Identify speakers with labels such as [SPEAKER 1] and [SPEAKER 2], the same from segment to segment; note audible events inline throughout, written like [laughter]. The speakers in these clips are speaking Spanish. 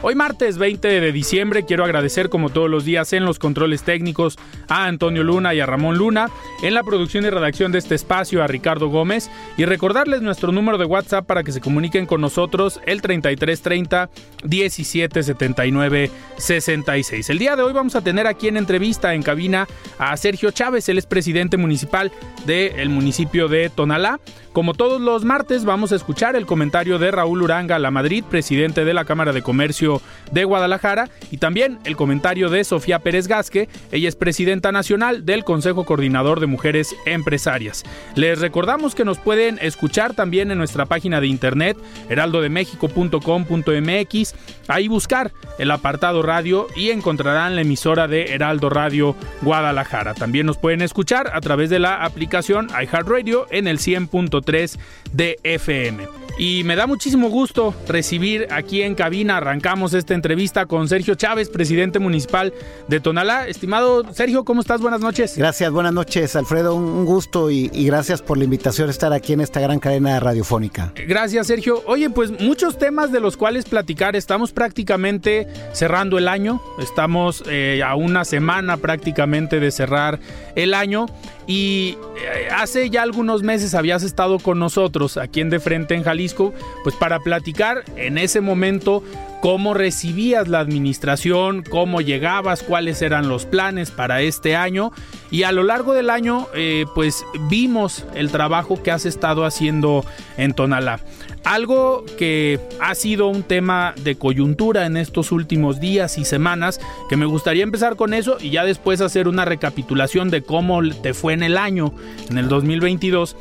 [SPEAKER 1] Hoy martes 20 de diciembre quiero agradecer como todos los días en los controles técnicos a Antonio Luna y a Ramón Luna, en la producción y redacción de este espacio a Ricardo Gómez y recordarles nuestro número de WhatsApp para que se comuniquen con nosotros el 3330 1779 66. El día de hoy vamos a tener aquí en entrevista en cabina a Sergio Chávez, él es presidente municipal del municipio de Tonalá. Como todos los martes vamos a escuchar el comentario de Raúl Uranga La Madrid, presidente de la Cámara de Comercio de Guadalajara, y también el comentario de Sofía Pérez Gasque, ella es presidenta nacional del Consejo Coordinador de Mujeres Empresarias. Les recordamos que nos pueden escuchar también en nuestra página de internet heraldodemexico.com.mx, ahí buscar el apartado radio y encontrarán la emisora de Heraldo Radio Guadalajara. También nos pueden escuchar a través de la aplicación iHeartRadio en el 100.3 de FM. Y me da muchísimo gusto recibir aquí en cabina, arrancamos esta entrevista con Sergio Chávez, presidente municipal de Tonalá. Estimado Sergio, ¿cómo estás? Buenas noches.
[SPEAKER 2] Gracias, buenas noches Alfredo, un gusto y, y gracias por la invitación a estar aquí en esta gran cadena radiofónica.
[SPEAKER 1] Gracias Sergio. Oye, pues muchos temas de los cuales platicar, estamos prácticamente cerrando el año, estamos eh, a una semana prácticamente de cerrar el año. Y eh, hace ya algunos meses habías estado con nosotros aquí en De Frente en Jalisco, pues para platicar en ese momento cómo recibías la administración, cómo llegabas, cuáles eran los planes para este año. Y a lo largo del año, eh, pues vimos el trabajo que has estado haciendo en Tonalá. Algo que ha sido un tema de coyuntura en estos últimos días y semanas, que me gustaría empezar con eso y ya después hacer una recapitulación de cómo te fue en el año, en el 2022.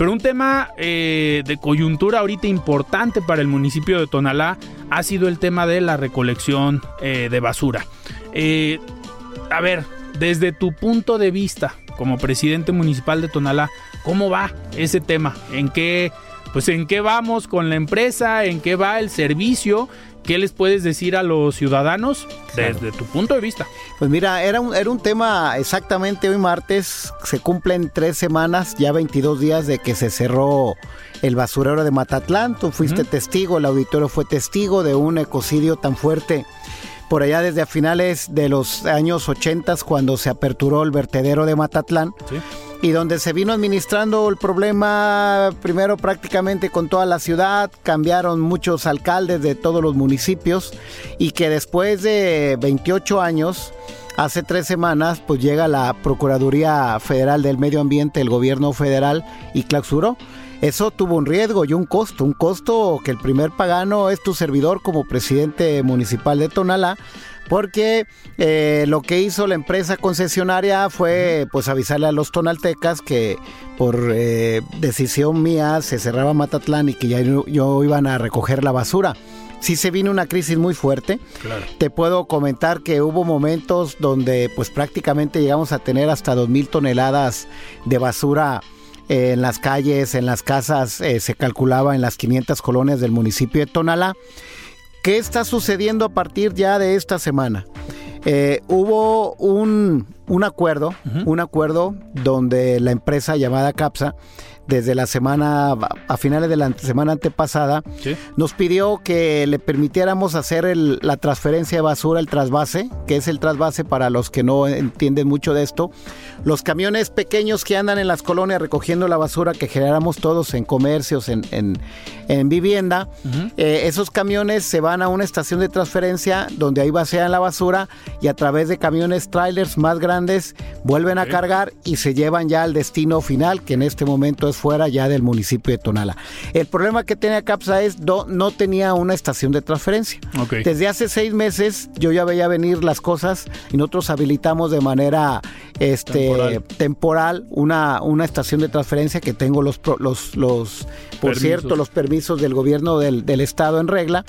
[SPEAKER 1] Pero un tema eh, de coyuntura ahorita importante para el municipio de Tonalá ha sido el tema de la recolección eh, de basura. Eh, a ver, desde tu punto de vista como presidente municipal de Tonalá, ¿cómo va ese tema? ¿En qué pues en qué vamos con la empresa, en qué va el servicio, qué les puedes decir a los ciudadanos desde tu punto de vista.
[SPEAKER 2] Pues mira, era un, era un tema exactamente hoy martes, se cumplen tres semanas, ya 22 días de que se cerró el basurero de Matatlán, tú fuiste testigo, el auditorio fue testigo de un ecocidio tan fuerte por allá desde a finales de los años 80 cuando se aperturó el vertedero de Matatlán. Y donde se vino administrando el problema primero prácticamente con toda la ciudad, cambiaron muchos alcaldes de todos los municipios y que después de 28 años, hace tres semanas, pues llega la Procuraduría Federal del Medio Ambiente, el gobierno federal, y clausuró. Eso tuvo un riesgo y un costo, un costo que el primer pagano es tu servidor como presidente municipal de Tonalá, porque eh, lo que hizo la empresa concesionaria fue pues avisarle a los tonaltecas que por eh, decisión mía se cerraba Matatlán y que ya yo, iban a recoger la basura sí se vino una crisis muy fuerte.
[SPEAKER 1] Claro.
[SPEAKER 2] Te puedo comentar que hubo momentos donde pues prácticamente llegamos a tener hasta 2.000 toneladas de basura eh, en las calles, en las casas, eh, se calculaba en las 500 colonias del municipio de Tonalá. ¿Qué está sucediendo a partir ya de esta semana? Eh, hubo un un acuerdo, un acuerdo donde la empresa llamada CAPSA desde la semana, a finales de la semana antepasada, nos pidió que le permitiéramos hacer la transferencia de basura, el trasvase, que es el trasvase para los que no entienden mucho de esto. Los camiones pequeños que andan en las colonias recogiendo la basura que generamos todos en comercios, en, en, vivienda, eh, esos camiones se van a una estación de transferencia donde ahí vacian la basura y a través de camiones trailers más grandes vuelven a cargar y se llevan ya al destino final, que en este momento es fuera ya del municipio de Tonala. El problema que tenía CAPSA es no, no tenía una estación de transferencia. Desde hace seis meses yo ya veía venir las cosas y nosotros habilitamos de manera este, temporal, una, una estación de transferencia que tengo los, los, los por cierto, los permisos del gobierno del, del estado en regla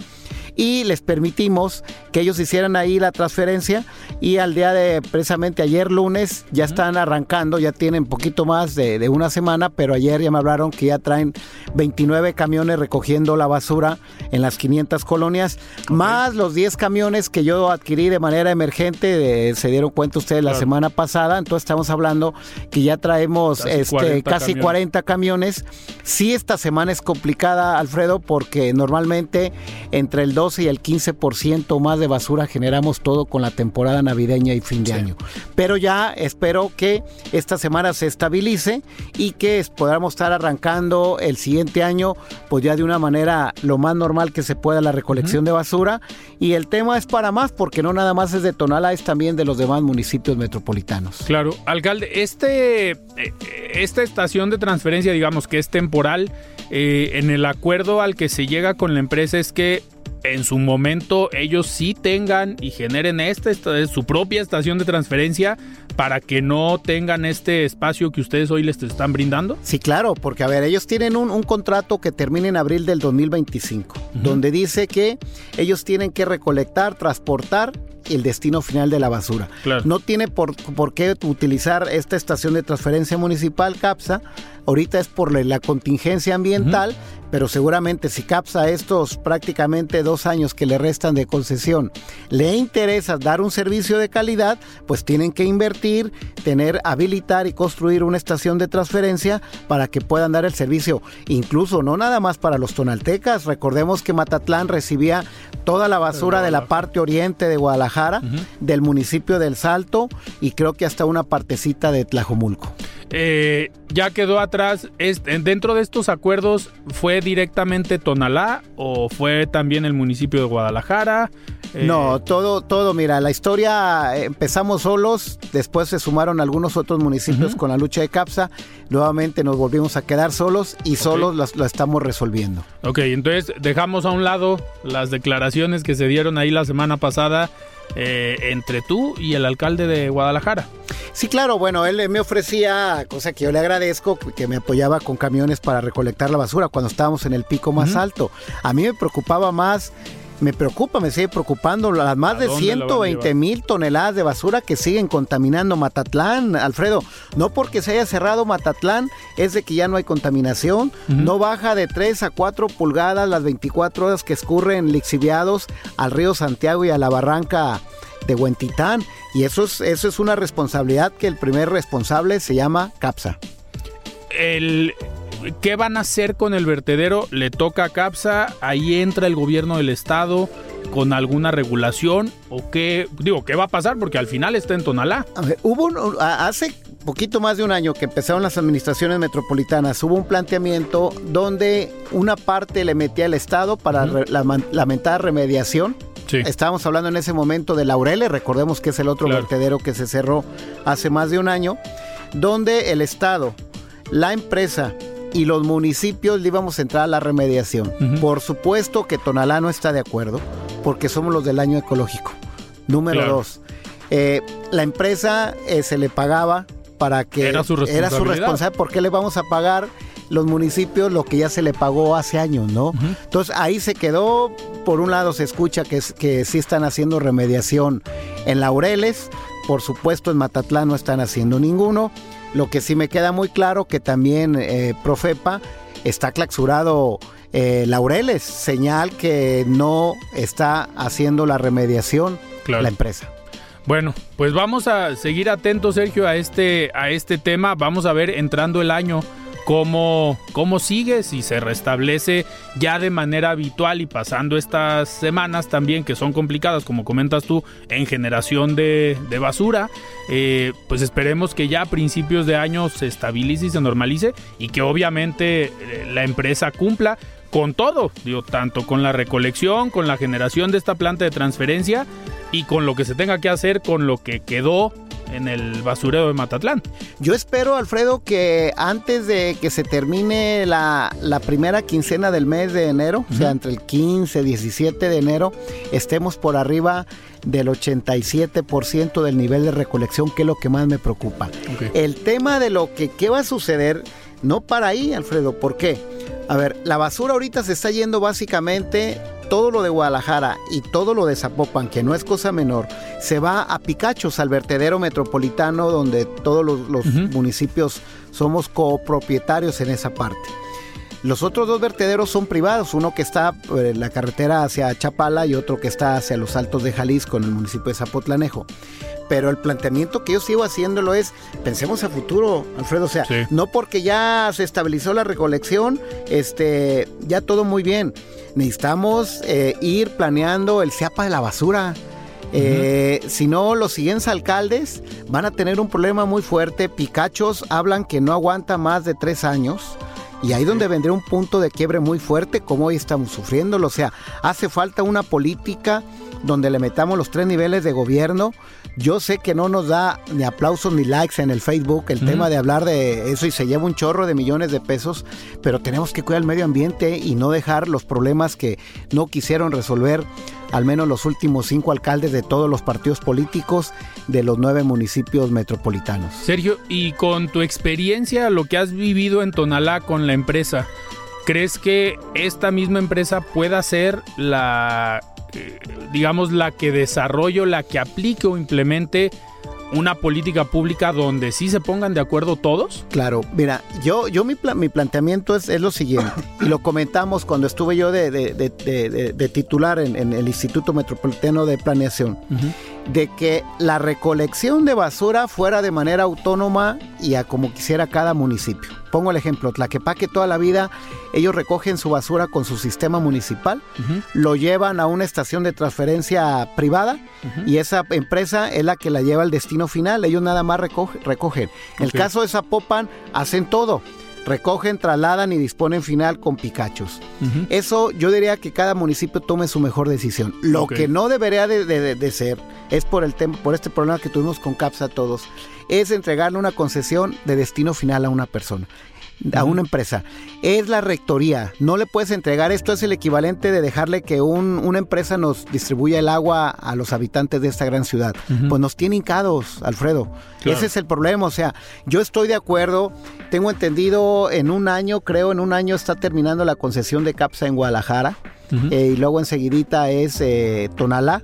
[SPEAKER 2] y les permitimos que ellos hicieran ahí la transferencia. Y al día de precisamente ayer lunes ya están arrancando, ya tienen poquito más de, una semana, pero ayer ya me hablaron que ya traen 29 camiones recogiendo la basura en las 500 colonias, más los 10 camiones que yo adquirí de manera emergente, se dieron cuenta ustedes la semana pasada, entonces estamos hablando que ya traemos casi, este, 40, casi camiones. 40 camiones. Sí, esta semana es complicada, Alfredo, porque normalmente entre el 12 y el 15% más de basura generamos todo con la temporada navideña y fin de año. Pero ya espero que esta semana se estabilice y que podamos estar arrancando el siguiente año, pues ya de una manera lo más normal que se pueda la recolección de basura. Y el tema es para más, porque no nada más es de Tonala, es también de los demás municipios metropolitanos.
[SPEAKER 1] Claro, alcalde, este, eh, esta estación de transferencia, digamos que es temporal, eh, en el acuerdo al que se llega con la empresa es que en su momento ellos sí tengan y generen esta, su propia estación de transferencia para que no tengan este espacio que ustedes hoy les están brindando?
[SPEAKER 2] Sí, claro, porque a ver, ellos tienen un, contrato que termina en abril del 2025, donde dice que ellos tienen que recolectar, transportar el destino final de la basura. No tiene por, por, qué utilizar esta estación de transferencia municipal CAPSA. Ahorita es por la, contingencia ambiental, pero seguramente si CAPSA estos prácticamente dos años que le restan de concesión le interesa dar un servicio de calidad, pues tienen que invertir, tener, habilitar y construir una estación de transferencia para que puedan dar el servicio, incluso no nada más para los tonaltecas. Recordemos que Matatlán recibía toda la basura de la parte oriente de Guadalajara, del municipio del Salto y creo que hasta una partecita de Tlajomulco.
[SPEAKER 1] Eh, ya quedó atrás. ¿Dentro de estos acuerdos fue directamente Tonalá o fue también el municipio de Guadalajara?
[SPEAKER 2] Eh, no, todo, todo, mira, la historia eh, empezamos solos, después se sumaron algunos otros municipios con la lucha de CAPSA, nuevamente nos volvimos a quedar solos y solos lo estamos resolviendo.
[SPEAKER 1] Ok, entonces dejamos a un lado las declaraciones que se dieron ahí la semana pasada entre tú y el alcalde de Guadalajara.
[SPEAKER 2] Sí, claro, bueno, él me ofrecía, cosa que yo le agradezco, que me apoyaba con camiones para recolectar la basura cuando estábamos en el pico más alto. A mí me preocupaba más me preocupa, me sigue preocupando las más de 120 mil toneladas de basura que siguen contaminando Matatlán, Alfredo. No porque se haya cerrado Matatlán es de que ya no hay contaminación, no baja de 3 a 4 pulgadas las 24 horas que escurren lixiviados al río Santiago y a la barranca de Huentitán. Y eso es, eso es una responsabilidad que el primer responsable se llama CAPSA.
[SPEAKER 1] El, ¿Qué van a hacer con el vertedero? Le toca a CAPSA, ahí entra el gobierno del estado con alguna regulación o qué, digo, qué va a pasar porque al final está en Tonalá.
[SPEAKER 2] hubo hace poquito más de un año que empezaron las administraciones metropolitanas, hubo un planteamiento donde una parte le metía el estado para la, lamentada remediación. Estábamos hablando en ese momento de Laureles, recordemos que es el otro vertedero que se cerró hace más de un año, donde el Estado, la empresa y los municipios le íbamos a entrar a la remediación. Por supuesto que Tonalá no está de acuerdo, porque somos los del año ecológico. Número dos, eh, la empresa eh, se le pagaba para que
[SPEAKER 1] era su responsabilidad. Era su responsabilidad.
[SPEAKER 2] ¿Por qué le vamos a pagar los municipios lo que ya se le pagó hace años, ¿no? Entonces ahí se quedó, por un lado se escucha que, que sí están haciendo remediación en Laureles, por supuesto en Matatlán no están haciendo ninguno, lo que sí me queda muy claro que también eh, Profepa está claxurado eh, Laureles, señal que no está haciendo la remediación la empresa.
[SPEAKER 1] Bueno, pues vamos a seguir atentos, Sergio, a este, a este tema. Vamos a ver entrando el año cómo, cómo sigue, si se restablece ya de manera habitual y pasando estas semanas también que son complicadas, como comentas tú, en generación de, basura, eh, pues esperemos que ya a principios de año se estabilice y se normalice y que obviamente eh, la empresa cumpla con todo, digo, tanto con la recolección, con la generación de esta planta de transferencia y con lo que se tenga que hacer con lo que quedó en el basurero de Matatlán.
[SPEAKER 2] Yo espero, Alfredo, que antes de que se termine la, primera quincena del mes de enero, o sea, entre el 15 y 17 de enero, estemos por arriba del 87% del nivel de recolección, que es lo que más me preocupa. El tema de lo que qué va a suceder, no para ahí, Alfredo, ¿por qué? A ver, la basura ahorita se está yendo básicamente todo lo de Guadalajara y todo lo de Zapopan, que no es cosa menor, se va a Picachos, al vertedero metropolitano, donde todos los, municipios somos copropietarios en esa parte. Los otros dos vertederos son privados, uno que está en eh, la carretera hacia Chapala y otro que está hacia los Altos de Jalisco, en el municipio de Zapotlanejo pero el planteamiento que yo sigo haciéndolo es, pensemos a futuro, Alfredo, o sea, no porque ya se estabilizó la recolección, este, ya todo muy bien. Necesitamos eh, ir planeando el CEAPA de la basura. Eh, si no, los siguientes alcaldes van a tener un problema muy fuerte. Picachos hablan que no aguanta más de tres años. Y ahí donde vendría un punto de quiebre muy fuerte, como hoy estamos sufriéndolo. O sea, hace falta una política donde le metamos los tres niveles de gobierno. Yo sé que no nos da ni aplausos ni likes en el Facebook el tema de hablar de eso y se lleva un chorro de millones de pesos, pero tenemos que cuidar el medio ambiente y no dejar los problemas que no quisieron resolver al menos los últimos cinco alcaldes de todos los partidos políticos de los nueve municipios metropolitanos.
[SPEAKER 1] Sergio, y con tu experiencia, lo que has vivido en Tonalá con la empresa, ¿crees que esta misma empresa pueda ser la digamos, la que desarrolle, la que aplique o implemente una política pública donde sí se pongan de acuerdo todos?
[SPEAKER 2] Claro, mira, yo, yo mi, mi planteamiento es, es, lo siguiente, y lo comentamos cuando estuve yo de, de, titular en, el Instituto Metropolitano de Planeación, de que la recolección de basura fuera de manera autónoma y a como quisiera cada municipio. Pongo el ejemplo, Tlaquepaque toda la vida ellos recogen su basura con su sistema municipal, lo llevan a una estación de transferencia privada y esa empresa es la que la lleva al destino final, ellos nada más recogen. En el caso de Zapopan hacen todo recogen, trasladan y disponen final con picachos. Eso yo diría que cada municipio tome su mejor decisión. Lo que no debería de, ser es por el por este problema que tuvimos con CAPSA todos, es entregarle una concesión de destino final a una persona a una empresa. Es la rectoría. No le puedes entregar. Esto es el equivalente de dejarle que una empresa nos distribuya el agua a los habitantes de esta gran ciudad. Pues nos tiene hincados, Alfredo. Ese es el problema. O sea, yo estoy de acuerdo. Tengo entendido en un año, creo, en un año está terminando la concesión de CAPSA en Guadalajara. Eh, y luego enseguidita es eh, Tonalá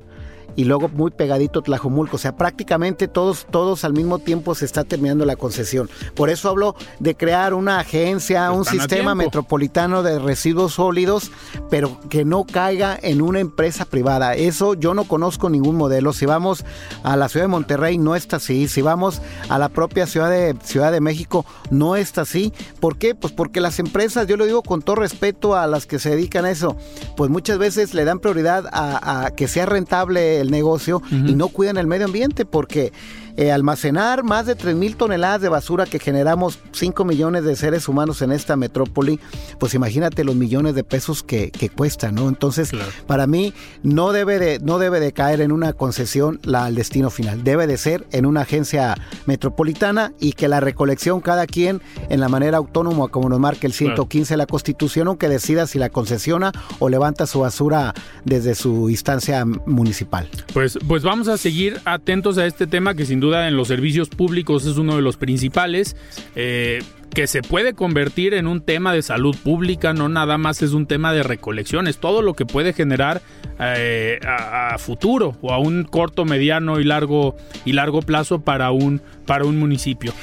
[SPEAKER 2] y luego muy pegadito Tlajomulco. O sea, prácticamente todos, todos al mismo tiempo se está terminando la concesión. Por eso hablo de crear una agencia, un sistema metropolitano de residuos sólidos, pero que no caiga en una empresa privada. Eso yo no conozco ningún modelo. Si vamos a la ciudad de Monterrey, no está así. Si vamos a la propia ciudad de, ciudad de México, no está así. ¿Por qué? Pues porque las empresas, yo lo digo con todo respeto a las que se dedican a eso, pues muchas veces le dan prioridad a, a que sea rentable el negocio y no cuidan el medio ambiente porque eh, almacenar más de 3 mil toneladas de basura que generamos 5 millones de seres humanos en esta metrópoli, pues imagínate los millones de pesos que, que cuesta, ¿no? Entonces, para mí no debe, de, no debe de caer en una concesión la, al destino final, debe de ser en una agencia metropolitana y que la recolección cada quien en la manera autónoma como nos marca el 115 de la Constitución, aunque decida si la concesiona o levanta su basura desde su instancia municipal.
[SPEAKER 1] Pues, pues vamos a seguir atentos a este tema que sin duda en los servicios públicos es uno de los principales. Eh, que se puede convertir en un tema de salud pública, no nada más es un tema de recolecciones, todo lo que puede generar eh, a, futuro o a un corto, mediano y largo y largo plazo para un para un municipio.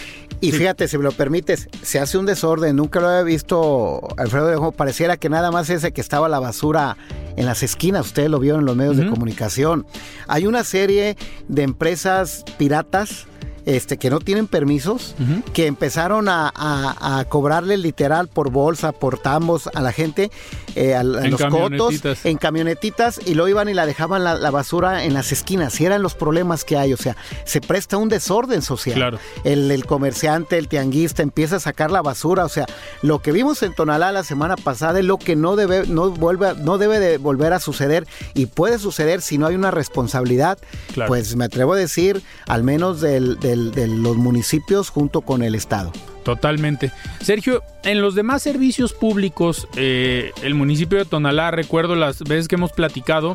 [SPEAKER 2] Y fíjate, si me lo permites, se hace un desorden, nunca lo había visto, Alfredo, pareciera que nada más ese que estaba la basura en las esquinas, ustedes lo vieron en los medios de comunicación. Hay una serie de empresas piratas este, que no tienen permisos, que empezaron a, cobrarle literal por bolsa, por tambos a la gente, eh, a, los cotos, en camionetitas, y lo iban y la dejaban la, basura en las esquinas. Y eran los problemas que hay, o sea, se presta un desorden social. El, comerciante, el tianguista empieza a sacar la basura, o sea, lo que vimos en Tonalá la semana pasada es lo que no debe, no vuelve, no debe de volver a suceder y puede suceder si no hay una responsabilidad. Pues me atrevo a decir, al menos del de los municipios junto con el Estado.
[SPEAKER 1] Totalmente. Sergio, en los demás servicios públicos, eh, el municipio de Tonalá, recuerdo las veces que hemos platicado,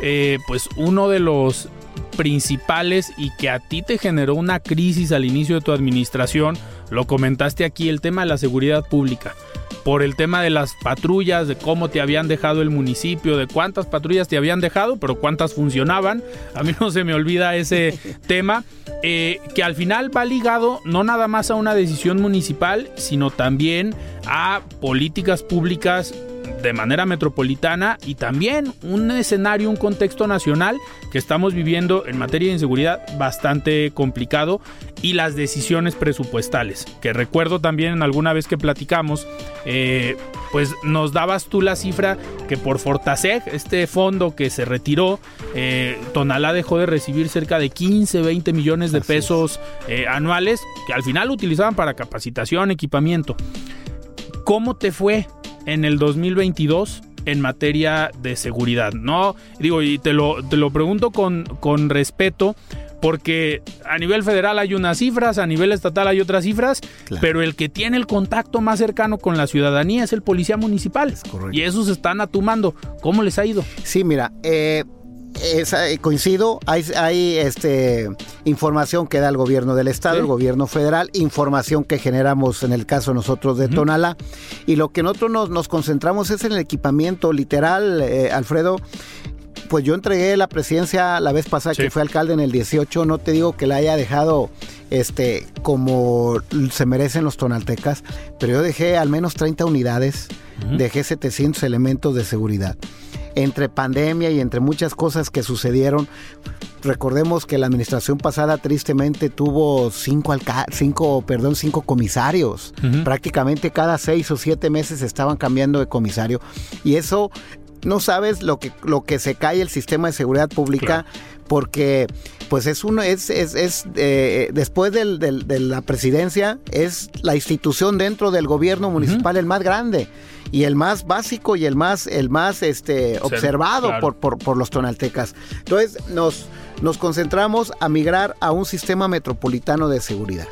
[SPEAKER 1] eh, pues uno de los principales y que a ti te generó una crisis al inicio de tu administración, lo comentaste aquí, el tema de la seguridad pública por el tema de las patrullas, de cómo te habían dejado el municipio, de cuántas patrullas te habían dejado, pero cuántas funcionaban. A mí [laughs] no se me olvida ese [laughs] tema, eh, que al final va ligado no nada más a una decisión municipal, sino también a políticas públicas de manera metropolitana y también un escenario, un contexto nacional que estamos viviendo en materia de inseguridad bastante complicado y las decisiones presupuestales, que recuerdo también en alguna vez que platicamos, eh, pues nos dabas tú la cifra que por Fortaseg, este fondo que se retiró, eh, Tonalá dejó de recibir cerca de 15, 20 millones de pesos eh, anuales que al final utilizaban para capacitación, equipamiento. ¿Cómo te fue en el 2022 en materia de seguridad? No, digo, y te lo, te lo pregunto con, con respeto, porque a nivel federal hay unas cifras, a nivel estatal hay otras cifras, pero el que tiene el contacto más cercano con la ciudadanía es el policía municipal. y esos están atumando. ¿Cómo les ha ido?
[SPEAKER 2] Sí, mira, eh, eh, coincido, hay, hay este, información que da el gobierno del estado, el gobierno federal, información que generamos en el caso nosotros de Tonala, y lo que nosotros nos, concentramos es en el equipamiento literal, eh, Alfredo. Pues yo entregué la presidencia la vez pasada que fue alcalde en el 18, no te digo que la haya dejado este como se merecen los tonaltecas, pero yo dejé al menos 30 unidades, dejé 700 elementos de seguridad entre pandemia y entre muchas cosas que sucedieron. Recordemos que la administración pasada tristemente tuvo cinco, cinco, perdón, cinco comisarios. Prácticamente cada seis o siete meses estaban cambiando de comisario. Y eso no sabes lo que, lo que se cae el sistema de seguridad pública porque pues es uno es, es, es eh, después del, de la presidencia es la institución dentro del gobierno municipal el más grande y el más básico y el más, el más este, observado por, por, los tonaltecas. Entonces nos, nos concentramos a migrar a un sistema metropolitano de seguridad.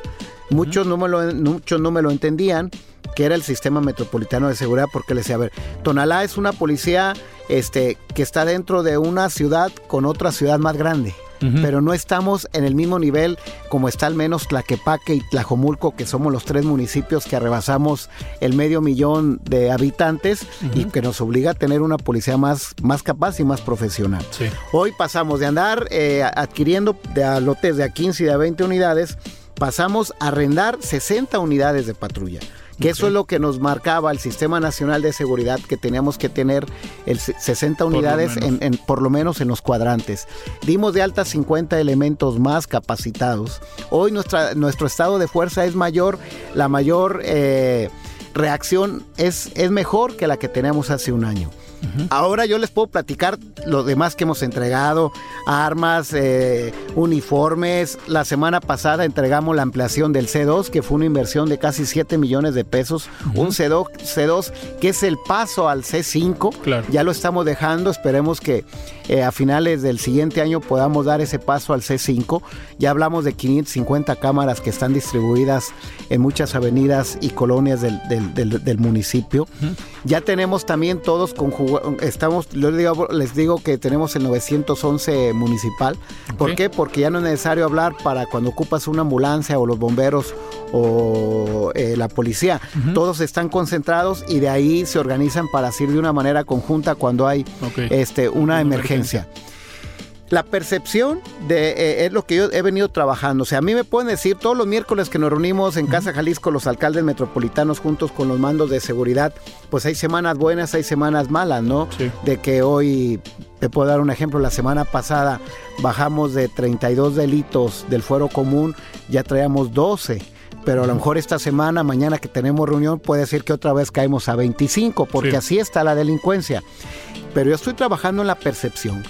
[SPEAKER 2] Muchos, no me lo, muchos no me lo entendían que era el sistema metropolitano de seguridad porque le decía, a ver, Tonalá es una policía este, que está dentro de una ciudad con otra ciudad más grande pero no estamos en el mismo nivel como está al menos Tlaquepaque y Tlajomulco, que somos los tres municipios que arrebasamos el medio millón de habitantes y que nos obliga a tener una policía más, más capaz y más profesional. Hoy pasamos de andar eh, adquiriendo de lotes de a 15 y de a 20 unidades, pasamos a arrendar 60 unidades de patrulla que eso es lo que nos marcaba el Sistema Nacional de Seguridad, que teníamos que tener el 60 unidades en, por lo menos en los cuadrantes. Dimos de alta 50 elementos más capacitados. Hoy nuestra, nuestro estado de fuerza es mayor, la mayor eh, reacción es, es mejor que la que teníamos hace un año. Ahora yo les puedo platicar lo demás que hemos entregado, armas, eh, uniformes. La semana pasada entregamos la ampliación del C2, que fue una inversión de casi 7 millones de pesos. Un C2, C2 que es el paso al C5. Ya lo estamos dejando, esperemos que eh, a finales del siguiente año podamos dar ese paso al C5. Ya hablamos de 550 cámaras que están distribuidas en muchas avenidas y colonias del, municipio. Ya tenemos también todos con estamos, les digo, les digo que tenemos el 911 municipal. ¿Por qué? Porque ya no es necesario hablar para cuando ocupas una ambulancia o los bomberos o eh, la policía. Todos están concentrados y de ahí se organizan para ir de una manera conjunta cuando hay este, una, emergencia. La percepción de, eh, es lo que yo he venido trabajando. O sea, a mí me pueden decir todos los miércoles que nos reunimos en Casa Jalisco los alcaldes metropolitanos juntos con los mandos de seguridad, pues hay semanas buenas, hay semanas malas, ¿no?
[SPEAKER 1] Sí.
[SPEAKER 2] De que hoy, te puedo dar un ejemplo, la semana pasada bajamos de 32 delitos del fuero común, ya traíamos 12 pero a lo mejor esta semana, mañana que tenemos reunión, puede ser que otra vez caemos a 25, porque
[SPEAKER 1] Sí.
[SPEAKER 2] así está la delincuencia. Pero yo estoy trabajando en la percepción.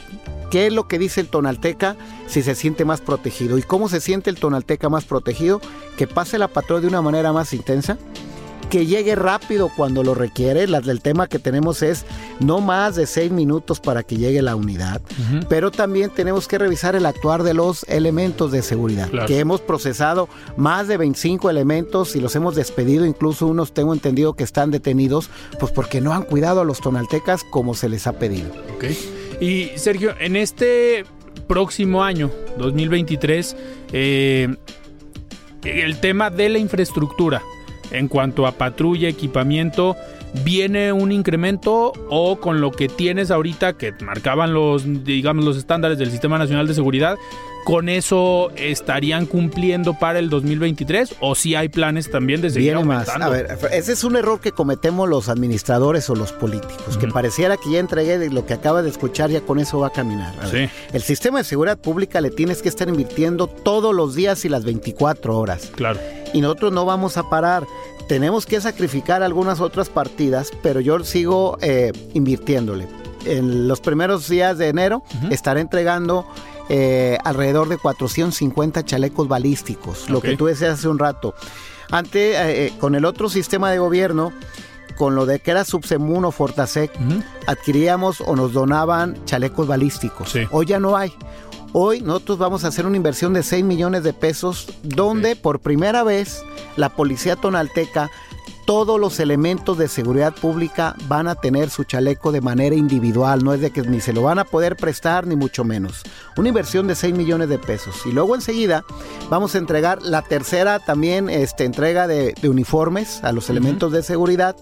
[SPEAKER 2] ¿Qué es lo que dice el tonalteca si se siente más protegido? ¿Y cómo se siente el tonalteca más protegido? Que pase la patrulla de una manera más intensa, que llegue rápido cuando lo requiere. El tema que tenemos es no más de seis minutos para que llegue la unidad, pero también tenemos que revisar el actuar de los elementos de seguridad,
[SPEAKER 1] Claro.
[SPEAKER 2] que hemos procesado más de 25 elementos y los hemos despedido, incluso unos tengo entendido que están detenidos, pues porque no han cuidado a los tonaltecas como se les ha pedido.
[SPEAKER 1] Ok. Y Sergio, en este próximo año, 2023, eh, el tema de la infraestructura en cuanto a patrulla, equipamiento, ¿viene un incremento o con lo que tienes ahorita que marcaban los, digamos, los estándares del Sistema Nacional de Seguridad, con eso estarían cumpliendo para el 2023 o si hay planes también de seguir
[SPEAKER 2] Viene más. A ver, ese es un error que cometemos los administradores o los políticos, que pareciera que ya entregué lo que acaba de escuchar, ya con eso va a caminar. A ver,
[SPEAKER 1] Sí.
[SPEAKER 2] El sistema de seguridad pública le tienes que estar invirtiendo todos los días y las 24 horas.
[SPEAKER 1] Claro.
[SPEAKER 2] y nosotros no vamos a parar. Tenemos que sacrificar algunas otras partidas, pero yo sigo eh, invirtiéndole. En los primeros días de enero estaré entregando eh, alrededor de 450 chalecos balísticos, lo que tú decías hace un rato. Antes, eh, eh, con el otro sistema de gobierno, con lo de que era Subsemun o Fortasec, adquiríamos o nos donaban chalecos balísticos.
[SPEAKER 1] Sí.
[SPEAKER 2] Hoy ya no hay. Hoy nosotros vamos a hacer una inversión de 6 millones de pesos donde por primera vez la policía tonalteca, todos los elementos de seguridad pública van a tener su chaleco de manera individual, no es de que ni se lo van a poder prestar ni mucho menos. Una inversión de 6 millones de pesos. Y luego enseguida vamos a entregar la tercera también este, entrega de, de uniformes a los elementos de seguridad.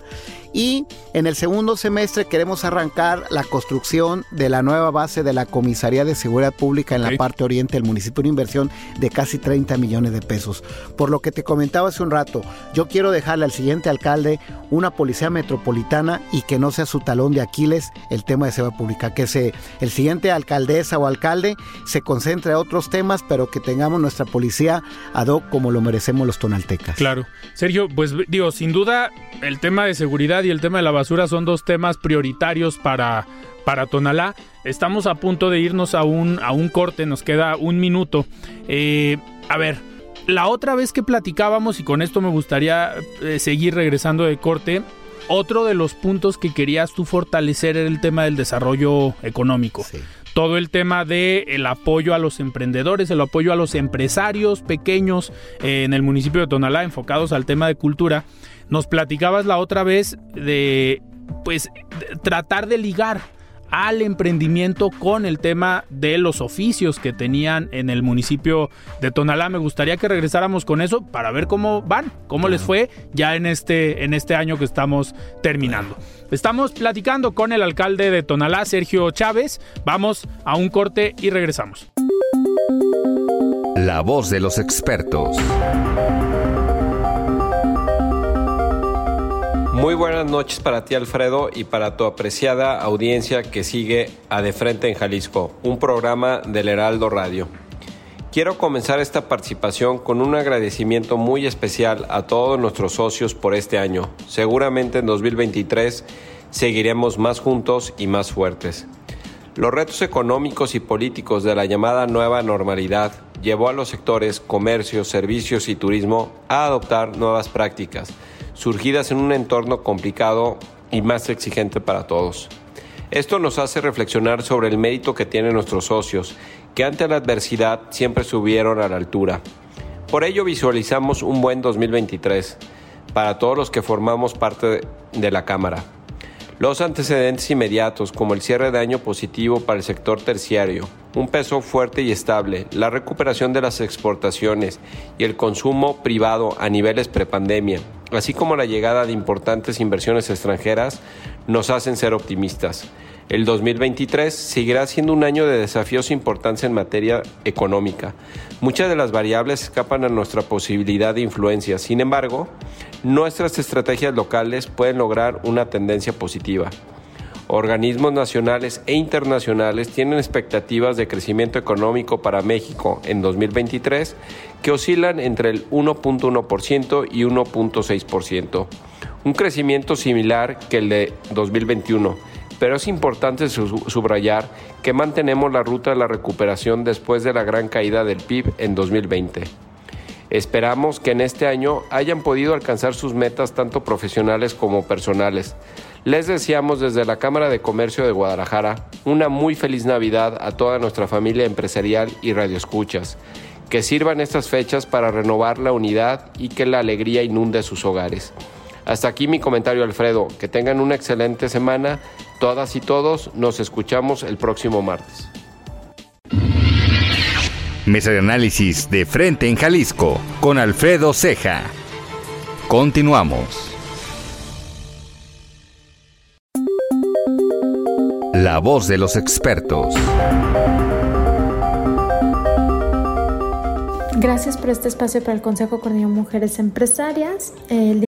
[SPEAKER 2] Y en el segundo semestre queremos arrancar la construcción de la nueva base de la Comisaría de Seguridad Pública en la parte oriente del municipio, una inversión de casi 30 millones de pesos. Por lo que te comentaba hace un rato, yo quiero dejarle al siguiente alcalde una policía metropolitana y que no sea su talón de Aquiles el tema de seguridad pública, que se, el siguiente alcaldesa o alcalde se concentre a otros temas, pero que tengamos nuestra policía ad hoc como lo merecemos los tonaltecas.
[SPEAKER 1] Claro. Sergio, pues digo, sin duda el tema de seguridad y el tema de la basura son dos temas prioritarios para, para Tonalá. Estamos a punto de irnos a un, a un corte, nos queda un minuto. Eh, a ver, la otra vez que platicábamos, y con esto me gustaría eh, seguir regresando de corte, otro de los puntos que querías tú fortalecer era el tema del desarrollo económico
[SPEAKER 2] Sí.
[SPEAKER 1] todo el tema de el apoyo a los emprendedores, el apoyo a los empresarios pequeños eh, en el municipio de Tonalá enfocados al tema de cultura. Nos platicabas la otra vez de pues de tratar de ligar al emprendimiento con el tema de los oficios que tenían en el municipio de Tonalá. Me gustaría que regresáramos con eso para ver cómo van, cómo les fue ya en este, en este año que estamos terminando. Estamos platicando con el alcalde de Tonalá, Sergio Chávez. Vamos a un corte y regresamos.
[SPEAKER 3] La voz de los expertos.
[SPEAKER 4] Muy buenas noches para ti Alfredo y para tu apreciada audiencia que sigue a De Frente en Jalisco, un programa del Heraldo Radio. Quiero comenzar esta participación con un agradecimiento muy especial a todos nuestros socios por este año. Seguramente en 2023 seguiremos más juntos y más fuertes. Los retos económicos y políticos de la llamada nueva normalidad llevó a los sectores comercio, servicios y turismo a adoptar nuevas prácticas, surgidas en un entorno complicado y más exigente para todos. Esto nos hace reflexionar sobre el mérito que tienen nuestros socios, que ante la adversidad siempre subieron a la altura. Por ello visualizamos un buen 2023 para todos los que formamos parte de la Cámara. Los antecedentes inmediatos, como el cierre de año positivo para el sector terciario, un peso fuerte y estable, la recuperación de las exportaciones y el consumo privado a niveles prepandemia, así como la llegada de importantes inversiones extranjeras, nos hacen ser optimistas. El 2023 seguirá siendo un año de desafíos importantes en materia económica. Muchas de las variables escapan a nuestra posibilidad de influencia. Sin embargo, nuestras estrategias locales pueden lograr una tendencia positiva. Organismos nacionales e internacionales tienen expectativas de crecimiento económico para México en 2023 que oscilan entre el 1.1% y 1.6%, un crecimiento similar que el de 2021 pero es importante subrayar que mantenemos la ruta de la recuperación después de la gran caída del PIB en 2020. Esperamos que en este año hayan podido alcanzar sus metas tanto profesionales como personales. Les deseamos desde la Cámara de Comercio de Guadalajara una muy feliz Navidad a toda nuestra familia empresarial y radioescuchas. Que sirvan estas fechas para renovar la unidad y que la alegría inunde sus hogares. Hasta aquí mi comentario, Alfredo. Que tengan una excelente semana. Todas y todos nos escuchamos el próximo martes.
[SPEAKER 3] Mesa de análisis de frente en Jalisco con Alfredo Ceja. Continuamos. La voz de los expertos.
[SPEAKER 5] Gracias por este espacio para el Consejo Coordinador Mujeres Empresarias. El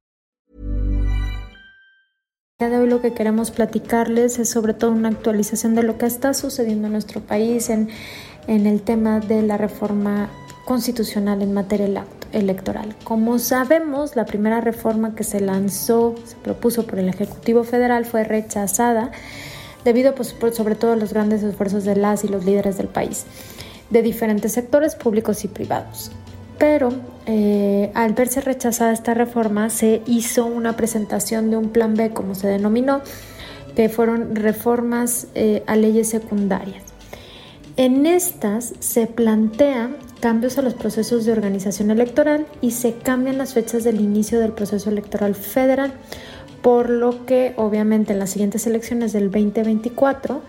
[SPEAKER 5] De hoy lo que queremos platicarles es sobre todo una actualización de lo que está sucediendo en nuestro país en, en el tema de la reforma constitucional en materia electoral. Como sabemos, la primera reforma que se lanzó, se propuso por el Ejecutivo Federal fue rechazada debido pues, sobre todo a los grandes esfuerzos de las y los líderes del país, de diferentes sectores públicos y privados pero eh, al verse rechazada esta reforma se hizo una presentación de un plan B, como se denominó, que fueron reformas eh, a leyes secundarias. En estas se plantean cambios a los procesos de organización electoral y se cambian las fechas del inicio del proceso electoral federal, por lo que obviamente en las siguientes elecciones del 2024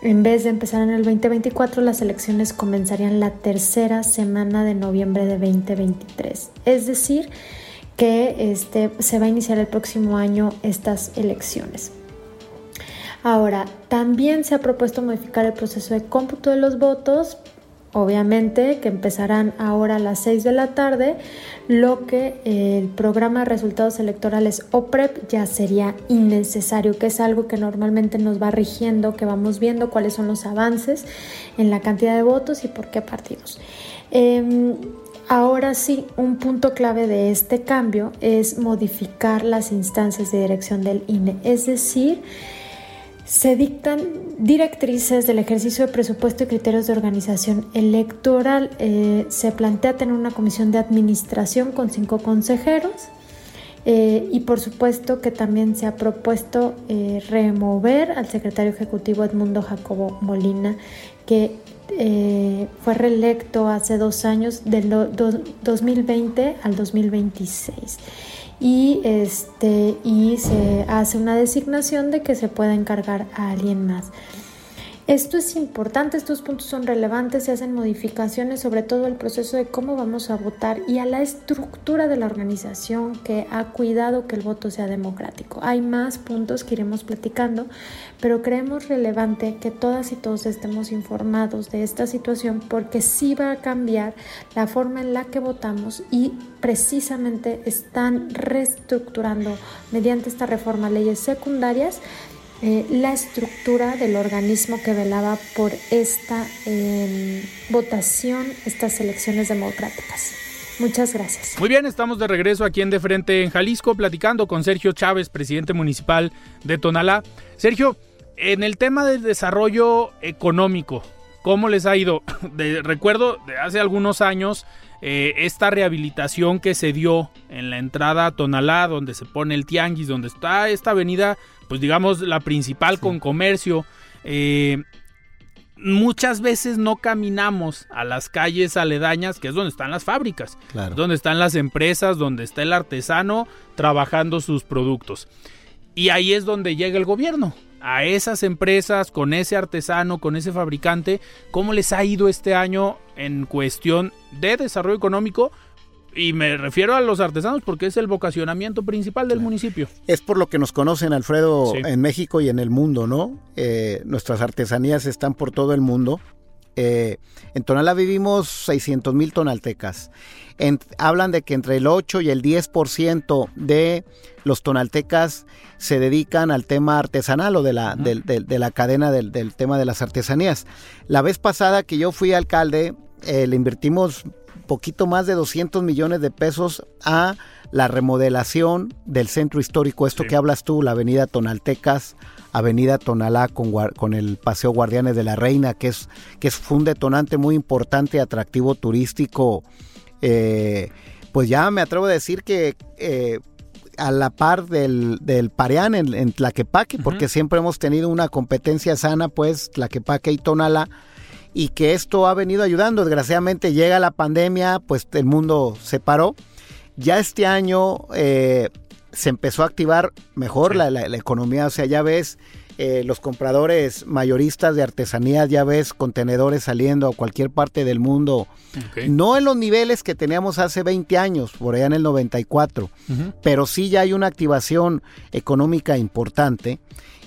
[SPEAKER 5] en vez de empezar en el 2024, las elecciones comenzarían la tercera semana de noviembre de 2023. Es decir, que este, se va a iniciar el próximo año estas elecciones. Ahora, también se ha propuesto modificar el proceso de cómputo de los votos obviamente que empezarán ahora a las 6 de la tarde, lo que el programa de resultados electorales OPREP ya sería innecesario, que es algo que normalmente nos va rigiendo, que vamos viendo cuáles son los avances en la cantidad de votos y por qué partidos. Em, ahora sí, un punto clave de este cambio es modificar las instancias de dirección del INE, es decir, se dictan directrices del ejercicio de presupuesto y criterios de organización electoral. Eh, se plantea tener una comisión de administración con cinco consejeros eh, y por supuesto que también se ha propuesto eh, remover al secretario ejecutivo Edmundo Jacobo Molina, que fue reelecto hace dos años, del 2020 al 2026 y, este, y se hace una designación de que se pueda encargar a alguien más. Esto es importante, estos puntos son relevantes, se hacen modificaciones sobre todo al proceso de cómo vamos a votar y a la estructura de la organización que ha cuidado que el voto sea democrático. Hay más puntos que iremos platicando, pero creemos relevante que todas y todos estemos informados de esta situación porque sí va a cambiar la forma en la que votamos y precisamente están reestructurando mediante esta reforma leyes secundarias eh, la estructura del organismo que velaba por esta em, votación, estas elecciones democráticas. Muchas gracias.
[SPEAKER 1] Muy bien, estamos de regreso aquí en De Frente en Jalisco, platicando con Sergio Chávez, presidente municipal de Tonalá. Sergio, en el tema del desarrollo económico, ¿cómo les ha ido? [laughs] recuerdo de hace algunos años eh, esta rehabilitación que se dio en la entrada a Tonalá, donde se pone el tianguis, donde está esta avenida pues digamos, la principal con comercio. Eh, muchas veces no caminamos a las calles aledañas, que es donde están las fábricas, donde están las empresas, donde está el artesano trabajando sus productos. Y ahí es donde llega el gobierno. A esas empresas, con ese artesano, con ese fabricante, ¿cómo les ha ido este año en cuestión de desarrollo económico? Y me refiero a los artesanos porque es el vocacionamiento principal del municipio.
[SPEAKER 2] Es por lo que nos conocen, Alfredo, en México y en el mundo, ¿no? Eh, nuestras artesanías están por todo el mundo. Eh, en Tonalá vivimos 600 mil tonaltecas. hablan de que entre el 8 y el 10% de los tonaltecas se dedican al tema artesanal o de la, de, la cadena del, del, tema de las artesanías. La vez pasada que yo fui alcalde, eh, le invertimos poquito más de 200 millones de pesos a la remodelación del centro histórico, esto que hablas tú, la avenida Tonaltecas, avenida Tonalá con, con, el Paseo Guardianes de la Reina, que es, que es un detonante muy importante, atractivo turístico. Eh, pues ya me atrevo a decir que eh, a la par del, del Pareán en, Tlaquepaque, porque siempre hemos tenido una competencia sana, pues Tlaquepaque y Tonalá y que esto ha venido ayudando. Desgraciadamente llega la pandemia, pues el mundo se paró. Ya este año eh, se empezó a activar mejor la, economía, o sea, ya ves eh, los compradores mayoristas de artesanías, ya ves contenedores saliendo a cualquier parte del mundo, no en los niveles que teníamos hace 20 años, por allá en el 94, pero sí ya hay una activación económica importante.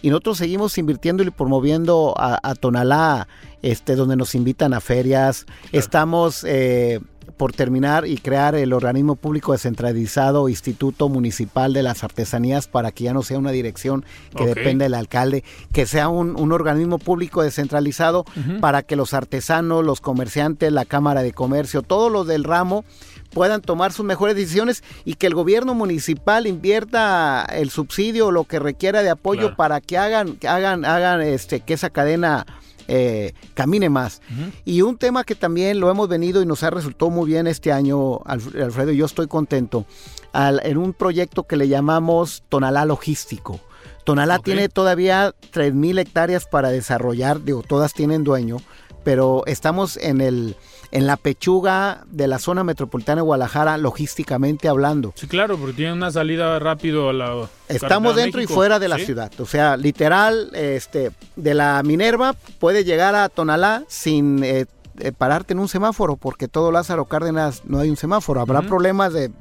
[SPEAKER 2] Y nosotros seguimos invirtiendo y promoviendo a, Tonalá, este, donde nos invitan a ferias. Estamos eh, por terminar y crear el organismo público descentralizado Instituto Municipal de las Artesanías para que ya no sea una dirección que depende del alcalde, que sea un, organismo público descentralizado para que los artesanos, los comerciantes, la Cámara de Comercio, todos los del ramo puedan tomar sus mejores decisiones y que el gobierno municipal invierta el subsidio o lo que requiera de apoyo para que hagan, hagan, hagan este, que esa cadena eh, camine más. Y un tema que también lo hemos venido y nos ha resultado muy bien este año, Alfredo, y yo estoy contento, en un proyecto que le llamamos Tonalá Logístico. Tonalá tiene todavía 3.000 hectáreas para desarrollar, digo, todas tienen dueño, pero estamos en el en la pechuga de la zona metropolitana de Guadalajara, logísticamente hablando.
[SPEAKER 1] Sí, claro, porque tiene una salida rápido a la...
[SPEAKER 2] Estamos dentro y fuera de la ciudad, o sea, literal, este, de la Minerva puede llegar a Tonalá sin... Eh, eh, pararte en un semáforo, porque todo Lázaro Cárdenas no hay un semáforo. Habrá problemas de,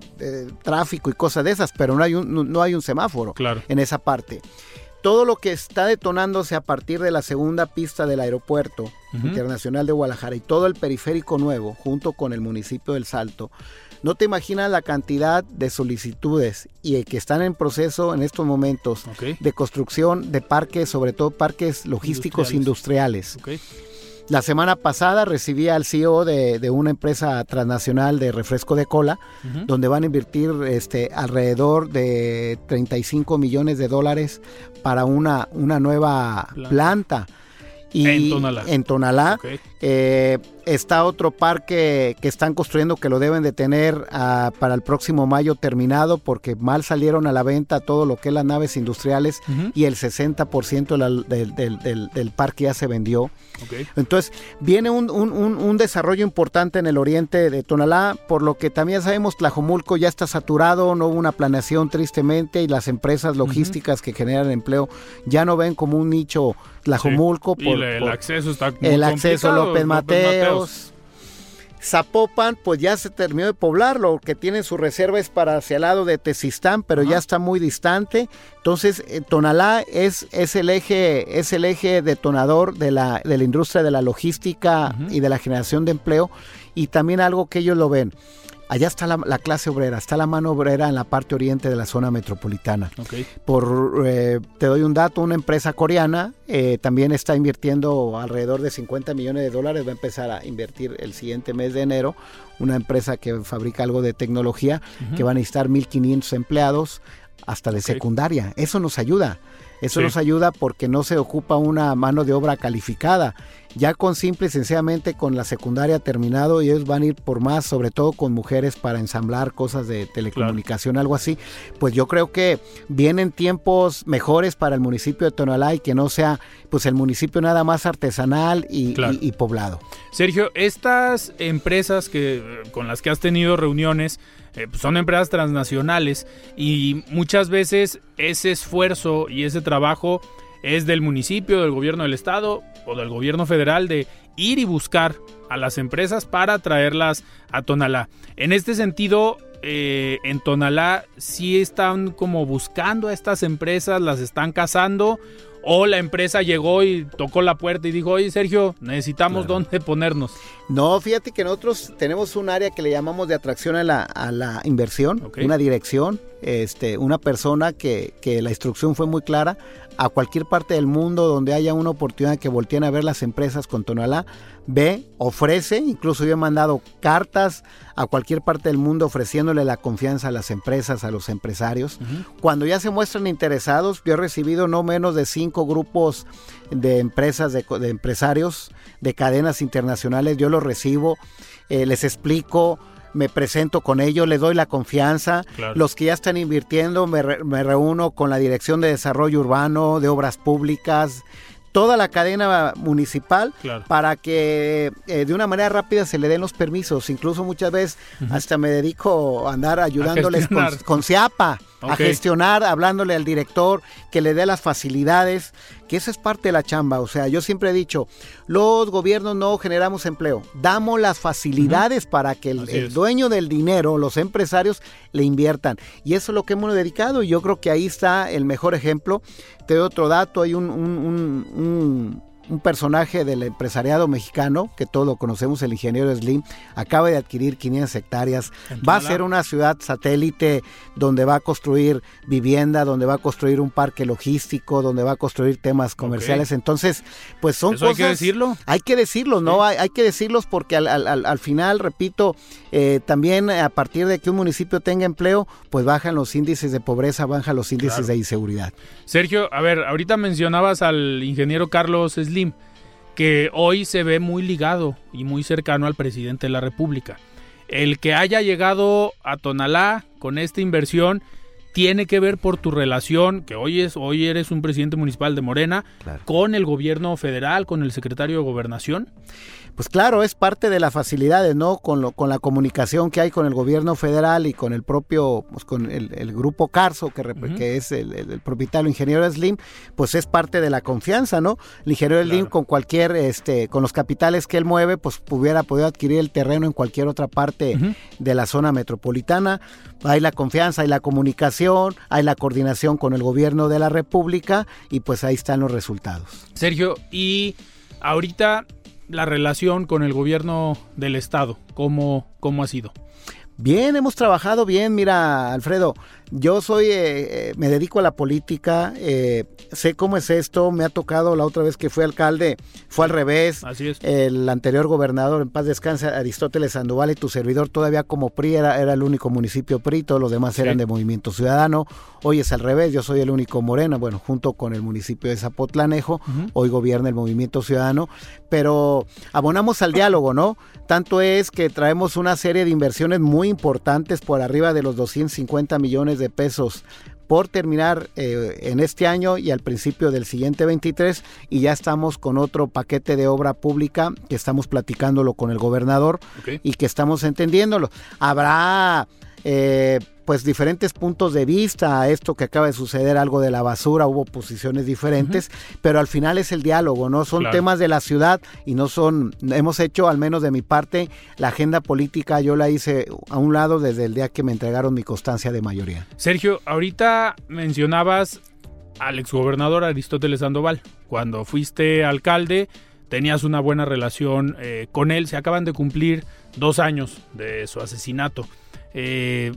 [SPEAKER 2] tráfico y cosas de esas, pero no hay un, no hay un semáforo
[SPEAKER 1] claro.
[SPEAKER 2] en esa parte todo lo que está detonándose a partir de la segunda pista del aeropuerto internacional de Guadalajara y todo el periférico nuevo, junto con el municipio del Salto, no te imaginas la cantidad de solicitudes y que están en proceso en estos momentos de construcción de parques, sobre todo parques logísticos industriales. La semana pasada recibí al CEO de, una empresa transnacional de refresco de cola, donde van a invertir este, alrededor de 35 millones de dólares para una, una nueva planta.
[SPEAKER 1] Y en Tonalá.
[SPEAKER 2] En Tonalá. Eh, Está otro parque que están construyendo que lo deben de tener ah, para el próximo mayo terminado porque mal salieron a la venta todo lo que es las naves industriales y el 60% del, del, parque ya se vendió. Entonces viene un, un, un, desarrollo importante en el oriente de Tonalá, por lo que también sabemos Tlajomulco ya está saturado, no hubo una planeación tristemente y las empresas logísticas que generan empleo ya no ven como un nicho Tlajomulco.
[SPEAKER 1] por, el acceso está muy
[SPEAKER 2] El acceso López Zapopan, pues ya se terminó de poblar, lo que tiene su reserva es para hacia el lado de Tezistán, pero ya está muy distante. Entonces, eh, Tonalá es, es, el eje, es el eje detonador de la, de la industria de la logística y de la generación de empleo, y también algo que ellos lo ven. Allá está la, clase obrera, está la mano obrera en la parte oriente de la zona metropolitana. Por, eh, te doy un dato, una empresa coreana eh, también está invirtiendo alrededor de 50 millones de dólares, va a empezar a invertir el siguiente mes de enero, una empresa que fabrica algo de tecnología, que va a necesitar 1.500 empleados hasta de secundaria. Eso nos ayuda. Eso nos ayuda porque no se ocupa una mano de obra calificada. Ya con simple y sencillamente con la secundaria terminado, ellos van a ir por más, sobre todo con mujeres para ensamblar cosas de telecomunicación, algo así. Pues yo creo que vienen tiempos mejores para el municipio de Tonalá y que no sea pues el municipio nada más artesanal y, y poblado.
[SPEAKER 1] Sergio, estas empresas que con las que has tenido reuniones, eh, pues, son empresas transnacionales y muchas veces ese esfuerzo y ese trabajo es del municipio, del gobierno del estado o del gobierno federal de ir y buscar a las empresas para traerlas a Tonalá. En este sentido, eh, en Tonalá sí están como buscando a estas empresas, las están cazando o la empresa llegó y tocó la puerta y dijo, oye Sergio, necesitamos dónde ponernos.
[SPEAKER 2] No, fíjate que nosotros tenemos un área que le llamamos de atracción a la, a la inversión, una dirección, este, una persona que, que la instrucción fue muy clara a cualquier parte del mundo donde haya una oportunidad que volteen a ver las empresas con Tonalá, ve, ofrece, incluso yo he mandado cartas a cualquier parte del mundo ofreciéndole la confianza a las empresas, a los empresarios. Cuando ya se muestran interesados, yo he recibido no menos de cinco grupos de empresas, de, empresarios, de cadenas internacionales, yo los recibo, eh, les explico, me presento con ellos, les doy la confianza. Los que ya están invirtiendo, me, me, reúno con la Dirección de Desarrollo Urbano, de Obras Públicas, toda la cadena municipal para que eh, de una manera rápida se le den los permisos. Incluso muchas veces hasta me dedico a andar ayudándoles con, con CIAPA a gestionar, hablándole al director, que le dé las facilidades, que esa es parte de la chamba. O sea, yo siempre he dicho, los gobiernos no generamos empleo, damos las facilidades para que el, dueño del dinero, los empresarios, le inviertan. Y eso es lo que hemos dedicado y yo creo que ahí está el mejor ejemplo. Te doy otro dato, hay un, un un personaje del empresariado mexicano, que todos lo conocemos, el ingeniero Slim, acaba de adquirir 500 hectáreas. Va a ser una ciudad satélite donde va a construir vivienda, donde va a construir un parque logístico, donde va a construir temas comerciales. Entonces, pues son cosas...
[SPEAKER 1] Hay que decirlo.
[SPEAKER 2] Hay que decirlo, ¿no? Hay, que decirlos porque al, al, final, repito, eh, también a partir de que un municipio tenga empleo, pues bajan los índices de pobreza, bajan los índices de inseguridad.
[SPEAKER 1] Sergio, a ver, ahorita mencionabas al ingeniero Carlos Slim que hoy se ve muy ligado y muy cercano al presidente de la República. El que haya llegado a Tonalá con esta inversión tiene que ver por tu relación, que hoy es hoy eres un presidente municipal de Morena, con el gobierno federal, con el secretario de Gobernación.
[SPEAKER 2] Pues claro, es parte de las facilidades, ¿no? Con, lo, con la comunicación que hay con el gobierno federal y con el propio, pues con el, grupo Carso, que, que es el, propietario, el ingeniero Slim, pues es parte de la confianza, ¿no? El ingeniero Slim con cualquier, este, con los capitales que él mueve, pues hubiera podido adquirir el terreno en cualquier otra parte de la zona metropolitana. Hay la confianza, hay la comunicación, hay la coordinación con el gobierno de la República y pues ahí están los resultados.
[SPEAKER 1] Sergio, y ahorita la relación con el gobierno del estado, ¿cómo, cómo ha sido?
[SPEAKER 2] Bien, hemos trabajado bien. Mira, Alfredo, yo soy, eh, eh, me dedico a la política, eh, sé cómo es esto, me ha tocado la otra vez que fui alcalde, fue al revés.
[SPEAKER 1] Así es.
[SPEAKER 2] El anterior gobernador, en paz descanse, Aristóteles Sandoval y tu servidor todavía como PRI era, era el único municipio PRI, todos los demás eran de Movimiento Ciudadano. Hoy es al revés, yo soy el único Morena, bueno, junto con el municipio de Zapotlanejo, hoy gobierna el Movimiento Ciudadano, pero abonamos al diálogo, ¿no? Tanto es que traemos una serie de inversiones muy importantes por arriba de los 250 millones de pesos por terminar eh, en este año y al principio del siguiente 23 y ya estamos con otro paquete de obra pública que estamos platicándolo con el gobernador y que estamos entendiéndolo. Habrá eh, pues diferentes puntos de vista a esto que acaba de suceder, algo de la basura, hubo posiciones diferentes, pero al final es el diálogo, ¿no? Son temas de la ciudad y no son, hemos hecho, al menos de mi parte, la agenda política, yo la hice a un lado desde el día que me entregaron mi constancia de mayoría.
[SPEAKER 1] Sergio, ahorita mencionabas al exgobernador Aristóteles Sandoval. Cuando fuiste alcalde, tenías una buena relación eh, con él. Se acaban de cumplir dos años de su asesinato. Eh,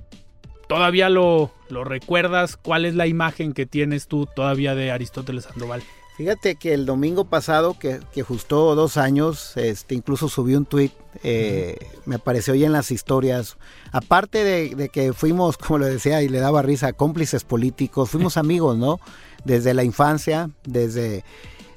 [SPEAKER 1] ¿Todavía lo, lo recuerdas? ¿Cuál es la imagen que tienes tú todavía de Aristóteles Sandoval?
[SPEAKER 2] Fíjate que el domingo pasado, que, que justo dos años, este, incluso subí un tweet, eh, me apareció ya en las historias. Aparte de, de, que fuimos, [laughs] como le decía y le daba risa, cómplices políticos, fuimos [laughs] amigos, ¿no? Desde la infancia, desde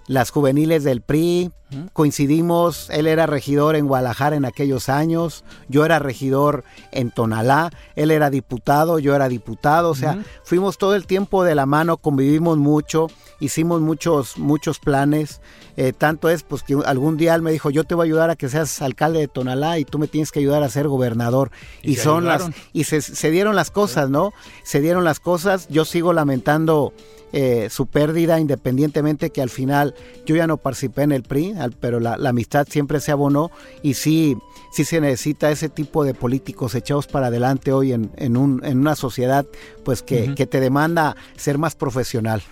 [SPEAKER 2] las juveniles del PRI, coincidimos, él era regidor en Guadalajara en aquellos años, yo era regidor en Tonalá, él era diputado, yo era diputado, o sea, fuimos todo el tiempo de la mano, convivimos mucho, hicimos muchos, muchos planes, eh, tanto es pues que algún día él me dijo, yo te voy a ayudar a que seas alcalde de Tonalá y tú me tienes que ayudar a ser gobernador. Y, son las, y se, se, dieron las cosas, ¿no? Se dieron las cosas, yo sigo lamentando eh, su pérdida, independientemente que al final yo ya no participé en el PRI, pero la, amistad siempre se abonó y sí, sí se necesita ese tipo de políticos echados para adelante hoy en, en, un, en una sociedad pues que, que, te demanda ser más profesional.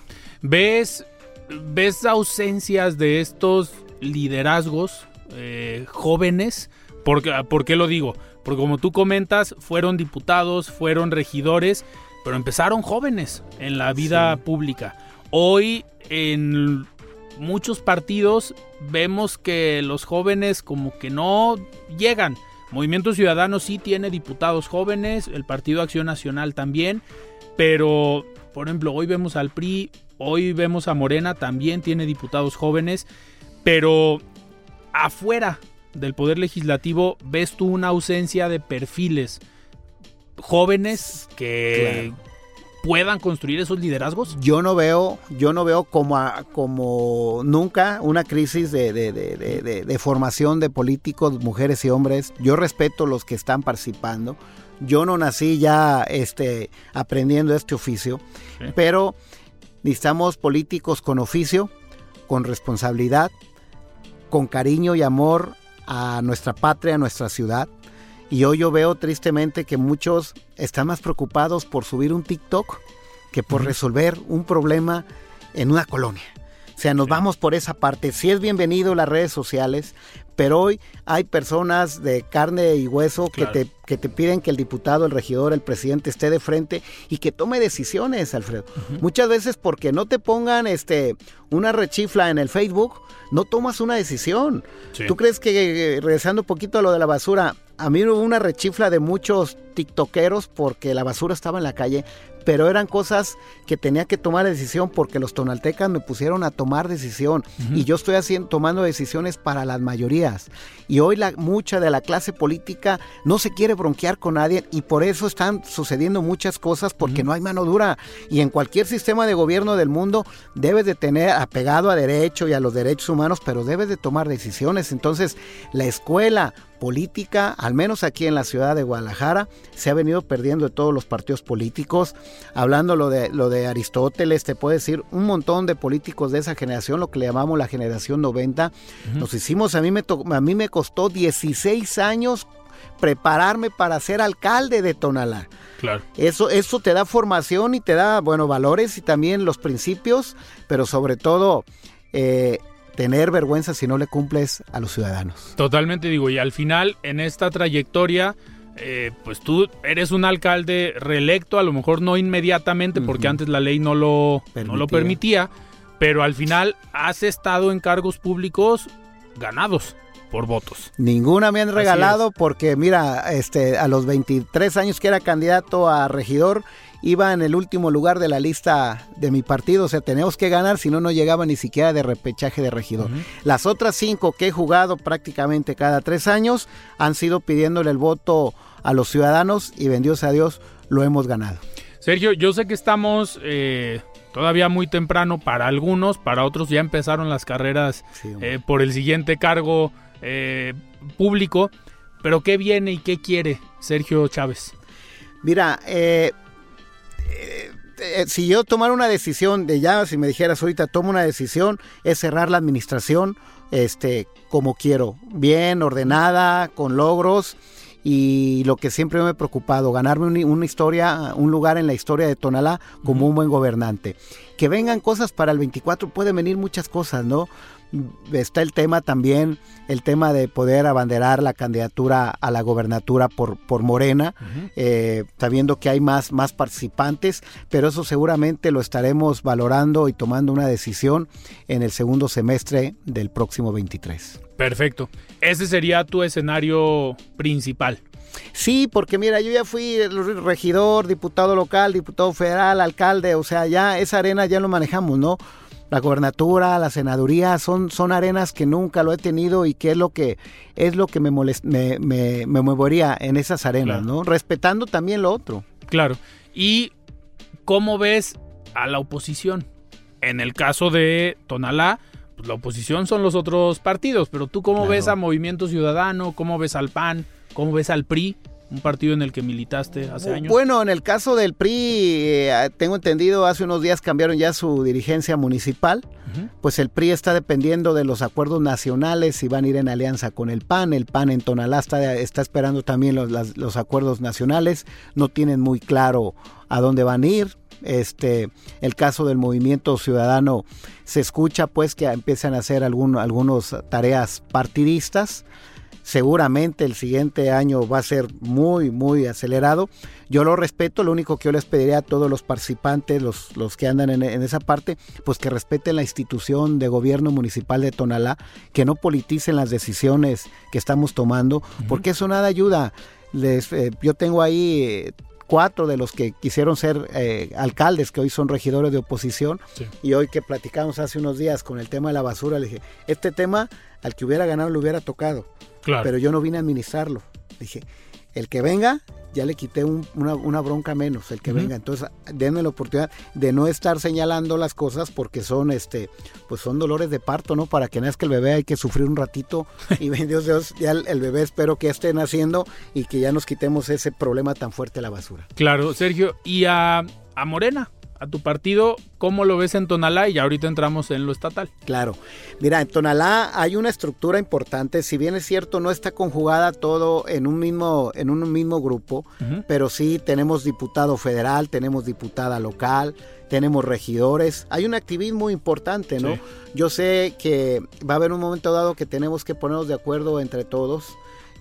[SPEAKER 1] ¿Ves, ves ausencias de estos liderazgos eh, jóvenes? ¿Por, ¿Por qué lo digo? Porque como tú comentas, fueron diputados, fueron regidores pero empezaron jóvenes en la vida pública. Hoy en muchos partidos vemos que los jóvenes como que no llegan. Movimiento Ciudadano sí tiene diputados jóvenes, el Partido Acción Nacional también, pero por ejemplo hoy vemos al PRI, hoy vemos a Morena, también tiene diputados jóvenes, pero afuera del Poder Legislativo ves tú una ausencia de perfiles jóvenes que puedan construir esos liderazgos?
[SPEAKER 2] Yo no veo, yo no veo como, como nunca una crisis de, de, formación de políticos, mujeres y hombres. Yo respeto los que están participando. Yo no nací ya este, aprendiendo este oficio, pero necesitamos políticos con oficio, con responsabilidad, con cariño y amor a nuestra patria, a nuestra ciudad y hoy yo veo tristemente que muchos están más preocupados por subir un TikTok que por resolver un problema en una colonia. O sea, nos vamos por esa parte. Sí es bienvenido las redes sociales, pero hoy hay personas de carne y hueso que, te, que te piden que el diputado, el regidor, el presidente esté de frente y que tome decisiones, Alfredo. Muchas veces porque no te pongan este una rechifla en el Facebook, no tomas una decisión. ¿Tú crees que, regresando un poquito a lo de la basura, a mí hubo una rechifla de muchos tiktokeros porque la basura estaba en la calle, pero eran cosas que tenía que tomar decisión porque los tonaltecas me pusieron a tomar decisión y yo estoy haciendo, tomando decisiones para las mayorías. Y hoy la, mucha de la clase política no se quiere bronquear con nadie y por eso están sucediendo muchas cosas porque no hay mano dura. Y en cualquier sistema de gobierno del mundo debes de tener apegado a derecho y a los derechos humanos, pero debes de tomar decisiones. Entonces la escuela política, al menos aquí en la ciudad de Guadalajara, se ha venido perdiendo de todos los partidos políticos. Hablando lo de, lo de Aristóteles, te puedo decir, un montón de políticos de esa generación, lo que le llamamos la generación 90, nos hicimos, a mí, me a mí me costó 16 años prepararme para ser alcalde de Tonalá.
[SPEAKER 1] Claro.
[SPEAKER 2] Eso, eso te da formación y te da, bueno, valores y también los principios, pero sobre todo eh, tener vergüenza si no le cumples a los ciudadanos.
[SPEAKER 1] Totalmente digo, y al final en esta trayectoria eh, pues tú eres un alcalde reelecto, a lo mejor no inmediatamente, porque antes la ley no lo, no lo permitía, pero al final has estado en cargos públicos ganados por votos.
[SPEAKER 2] Ninguna me han regalado porque mira, este a los 23 años que era candidato a regidor iba en el último lugar de la lista de mi partido, o sea, tenemos que ganar, si no, no llegaba ni siquiera de repechaje de regidor. Las otras cinco que he jugado prácticamente cada tres años han sido pidiéndole el voto a los ciudadanos y bendios a Dios, lo hemos ganado.
[SPEAKER 1] Sergio, yo sé que estamos eh, todavía muy temprano para algunos, para otros ya empezaron las carreras eh, por el siguiente cargo eh, público, pero ¿qué viene y qué quiere Sergio Chávez?
[SPEAKER 2] Mira, eh, eh, eh, si yo tomara una decisión de ya, si me dijeras ahorita tomo una decisión, es cerrar la administración este, como quiero, bien, ordenada, con logros y lo que siempre me he preocupado, ganarme una historia, un lugar en la historia de Tonalá como un buen gobernante. Que vengan cosas para el 24, pueden venir muchas cosas, ¿no? está el tema también, el tema de poder abanderar la candidatura a la gobernatura por, por Morena, eh, sabiendo que hay más, más participantes, pero eso seguramente lo estaremos valorando y tomando una decisión en el segundo semestre del próximo 23.
[SPEAKER 1] Perfecto. Ese sería tu escenario principal.
[SPEAKER 2] Sí, porque mira, yo ya fui regidor, diputado local, diputado federal, alcalde, o sea, ya esa arena ya lo manejamos, ¿no? la gobernatura, la senaduría, son, son arenas que nunca lo he tenido y que es lo que es lo que me, me, me, movería en esas arenas, ¿no? Respetando también lo otro.
[SPEAKER 1] Claro. ¿Y cómo ves a la oposición? En el caso de Tonalá, pues la oposición son los otros partidos, pero tú cómo ves a Movimiento Ciudadano, cómo ves al PAN, cómo ves al PRI un partido en el que militaste hace años.
[SPEAKER 2] Bueno, en el caso del PRI, eh, tengo entendido, hace unos días cambiaron ya su dirigencia municipal, pues el PRI está dependiendo de los acuerdos nacionales y van a ir en alianza con el PAN, el PAN en Tonalá está, esperando también los, los acuerdos nacionales, no tienen muy claro a dónde van a ir, este el caso del movimiento ciudadano se escucha pues que empiezan a hacer algunas tareas partidistas seguramente el siguiente año va a ser muy, muy acelerado. Yo lo respeto, lo único que yo les pediría a todos los participantes, los, los que andan en, esa parte, pues que respeten la institución de gobierno municipal de Tonalá, que no politicen las decisiones que estamos tomando, porque eso nada ayuda. Les, eh, yo tengo ahí... Cuatro de los que quisieron ser eh, alcaldes, que hoy son regidores de oposición, y hoy que platicamos hace unos días con el tema de la basura, le dije, este tema al que hubiera ganado le hubiera tocado, pero yo no vine a administrarlo. Dije, el que venga, ya le quité una, bronca menos, el que venga. Entonces, denme la oportunidad de no estar señalando las cosas porque son, este, pues son dolores de parto, ¿no? Para que nazca el bebé hay que sufrir un ratito [laughs] y Dios, Dios, ya el, bebé espero que esté naciendo y que ya nos quitemos ese problema tan fuerte de la basura.
[SPEAKER 1] Claro, Sergio. ¿Y a, a Morena? A tu partido, ¿cómo lo ves en Tonalá? Y ahorita entramos en lo estatal.
[SPEAKER 2] Claro. Mira, en Tonalá hay una estructura importante. Si bien es cierto, no está conjugada todo en un mismo, en un mismo grupo, pero sí tenemos diputado federal, tenemos diputada local, tenemos regidores. Hay un activismo importante, ¿no? Yo sé que va a haber un momento dado que tenemos que ponernos de acuerdo entre todos.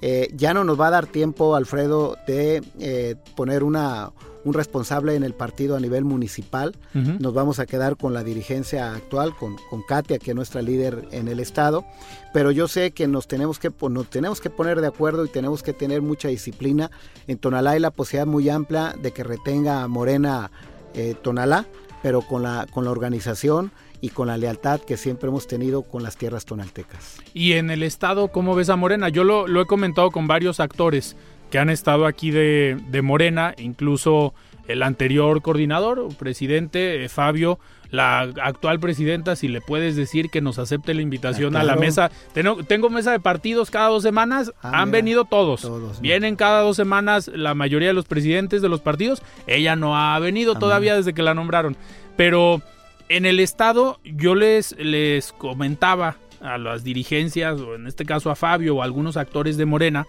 [SPEAKER 2] Eh, ya no nos va a dar tiempo, Alfredo, de eh, poner una un responsable en el partido a nivel municipal. Nos vamos a quedar con la dirigencia actual, con, con Katia, que es nuestra líder en el estado. Pero yo sé que nos tenemos que, nos tenemos que poner de acuerdo y tenemos que tener mucha disciplina. En Tonalá hay la posibilidad muy amplia de que retenga Morena eh, Tonalá, pero con la, con la organización y con la lealtad que siempre hemos tenido con las tierras tonaltecas.
[SPEAKER 1] Y en el estado, ¿cómo ves a Morena? Yo lo, lo he comentado con varios actores que han estado aquí de, Morena, incluso el anterior coordinador presidente, eh, Fabio, la actual presidenta, si le puedes decir que nos acepte la invitación ah, a la mesa. Tengo, mesa de partidos cada dos semanas, ah, han venido todos. Vienen cada dos semanas la mayoría de los presidentes de los partidos. Ella no ha venido todavía desde que la nombraron. Pero en el estado yo les, les comentaba a las dirigencias, o en este caso a Fabio o a algunos actores de Morena,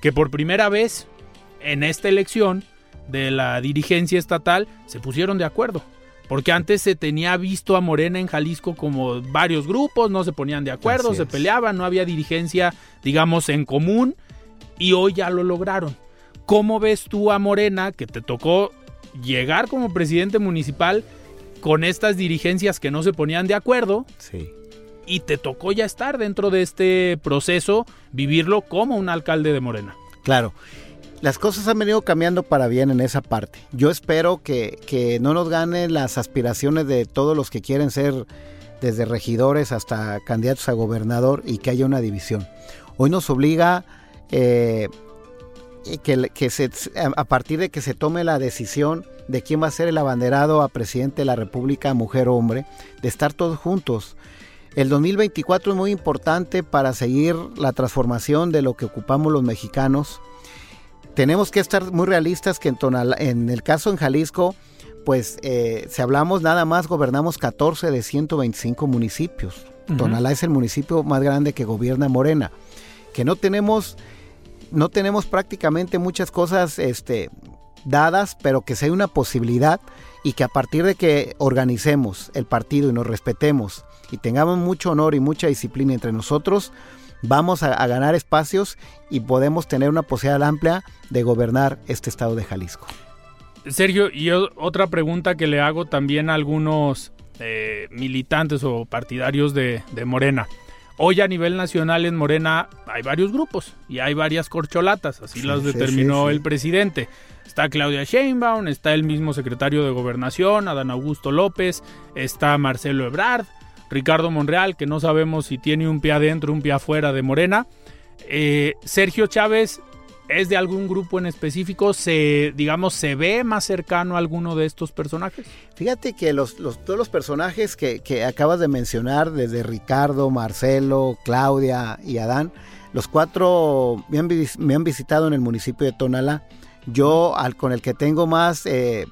[SPEAKER 1] que por primera vez en esta elección de la dirigencia estatal se pusieron de acuerdo. Porque antes se tenía visto a Morena en Jalisco como varios grupos, no se ponían de acuerdo, se peleaban, no había dirigencia, digamos, en común, y hoy ya lo lograron. ¿Cómo ves tú a Morena que te tocó llegar como presidente municipal con estas dirigencias que no se ponían de acuerdo?
[SPEAKER 2] Sí.
[SPEAKER 1] Y te tocó ya estar dentro de este proceso, vivirlo como un alcalde de Morena.
[SPEAKER 2] Claro. Las cosas han venido cambiando para bien en esa parte. Yo espero que, que no nos ganen las aspiraciones de todos los que quieren ser desde regidores hasta candidatos a gobernador y que haya una división. Hoy nos obliga eh, que, que se, a partir de que se tome la decisión de quién va a ser el abanderado a presidente de la República, mujer o hombre, de estar todos juntos. El 2024 es muy importante para seguir la transformación de lo que ocupamos los mexicanos. Tenemos que estar muy realistas que en, en el caso en Jalisco, pues eh, si hablamos nada más, gobernamos 14 de 125 municipios. Tonalá es el municipio más grande que gobierna Morena. Que no tenemos no tenemos prácticamente muchas cosas este, dadas, pero que sea una posibilidad y que a partir de que organicemos el partido y nos respetemos y tengamos mucho honor y mucha disciplina entre nosotros, vamos a, a ganar espacios y podemos tener una posibilidad amplia de gobernar este estado de Jalisco.
[SPEAKER 1] Sergio, y otra pregunta que le hago también a algunos eh, militantes o partidarios de, de Morena. Hoy a nivel nacional en Morena hay varios grupos y hay varias corcholatas, así las determinó sí, sí, el presidente. Está Claudia Sheinbaum, está el mismo secretario de Gobernación, Adán Augusto López, está Marcelo Ebrard, Ricardo Monreal, que no sabemos si tiene un pie adentro, un pie afuera de Morena. Eh, Sergio Chávez es de algún grupo en específico, se, digamos, se ve más cercano a alguno de estos personajes.
[SPEAKER 2] Fíjate que los, todos los personajes que, que, acabas de mencionar, desde Ricardo, Marcelo, Claudia y Adán, los cuatro me han, me han visitado en el municipio de Tonalá. Yo, al, con el que tengo más eh,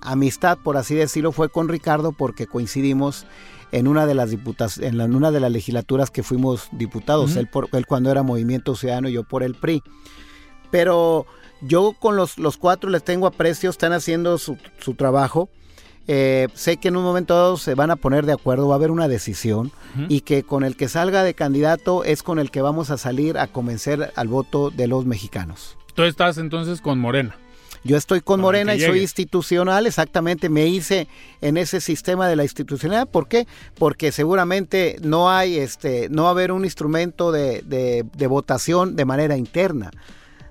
[SPEAKER 2] amistad, por así decirlo, fue con Ricardo porque coincidimos en una de las diputas, en, la, en una de las legislaturas que fuimos diputados, uh -huh. él, por, él cuando era Movimiento Ciudadano y yo por el PRI pero yo con los, los cuatro les tengo aprecio, están haciendo su, su trabajo. Eh, sé que en un momento dado se van a poner de acuerdo, va a haber una decisión uh -huh. y que con el que salga de candidato es con el que vamos a salir a convencer al voto de los mexicanos.
[SPEAKER 1] Tú estás entonces con Morena.
[SPEAKER 2] Yo estoy con Morena y soy institucional, exactamente, me hice en ese sistema de la institucionalidad. ¿Por qué? Porque seguramente no hay, este, no va a haber un instrumento de, de, de votación de manera interna.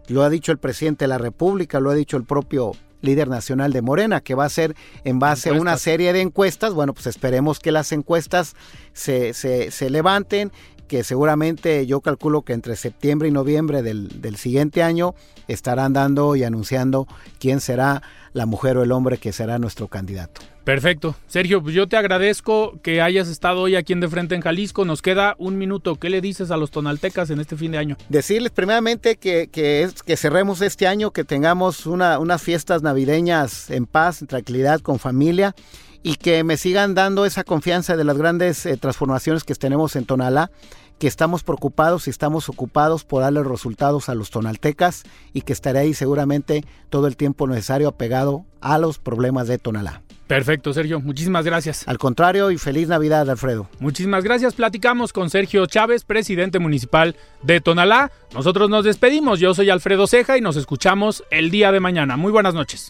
[SPEAKER 2] Lo ha dicho el presidente de la República, lo ha dicho el propio líder nacional de Morena, que va a ser en base encuestas. a una serie de encuestas. Bueno, pues esperemos que las encuestas se, se, se levanten que seguramente yo calculo que entre septiembre y noviembre del, del, siguiente año estarán dando y anunciando quién será la mujer o el hombre que será nuestro candidato.
[SPEAKER 1] Perfecto. Sergio, pues yo te agradezco que hayas estado hoy aquí en De Frente en Jalisco. Nos queda un minuto. ¿Qué le dices a los tonaltecas en este fin de año?
[SPEAKER 2] Decirles primeramente que, que, es, que cerremos este año, que tengamos una, unas fiestas navideñas en paz, en tranquilidad, con familia y que me sigan dando esa confianza de las grandes eh, transformaciones que tenemos en Tonalá, que estamos preocupados y estamos ocupados por darle resultados a los tonaltecas y que estaré ahí seguramente todo el tiempo necesario apegado a los problemas de Tonalá.
[SPEAKER 1] Perfecto, Sergio. Muchísimas gracias.
[SPEAKER 2] Al contrario, y feliz Navidad, Alfredo.
[SPEAKER 1] Muchísimas gracias. Platicamos con Sergio Chávez, presidente municipal de Tonalá. Nosotros nos despedimos. Yo soy Alfredo Ceja y nos escuchamos el día de mañana. Muy buenas noches.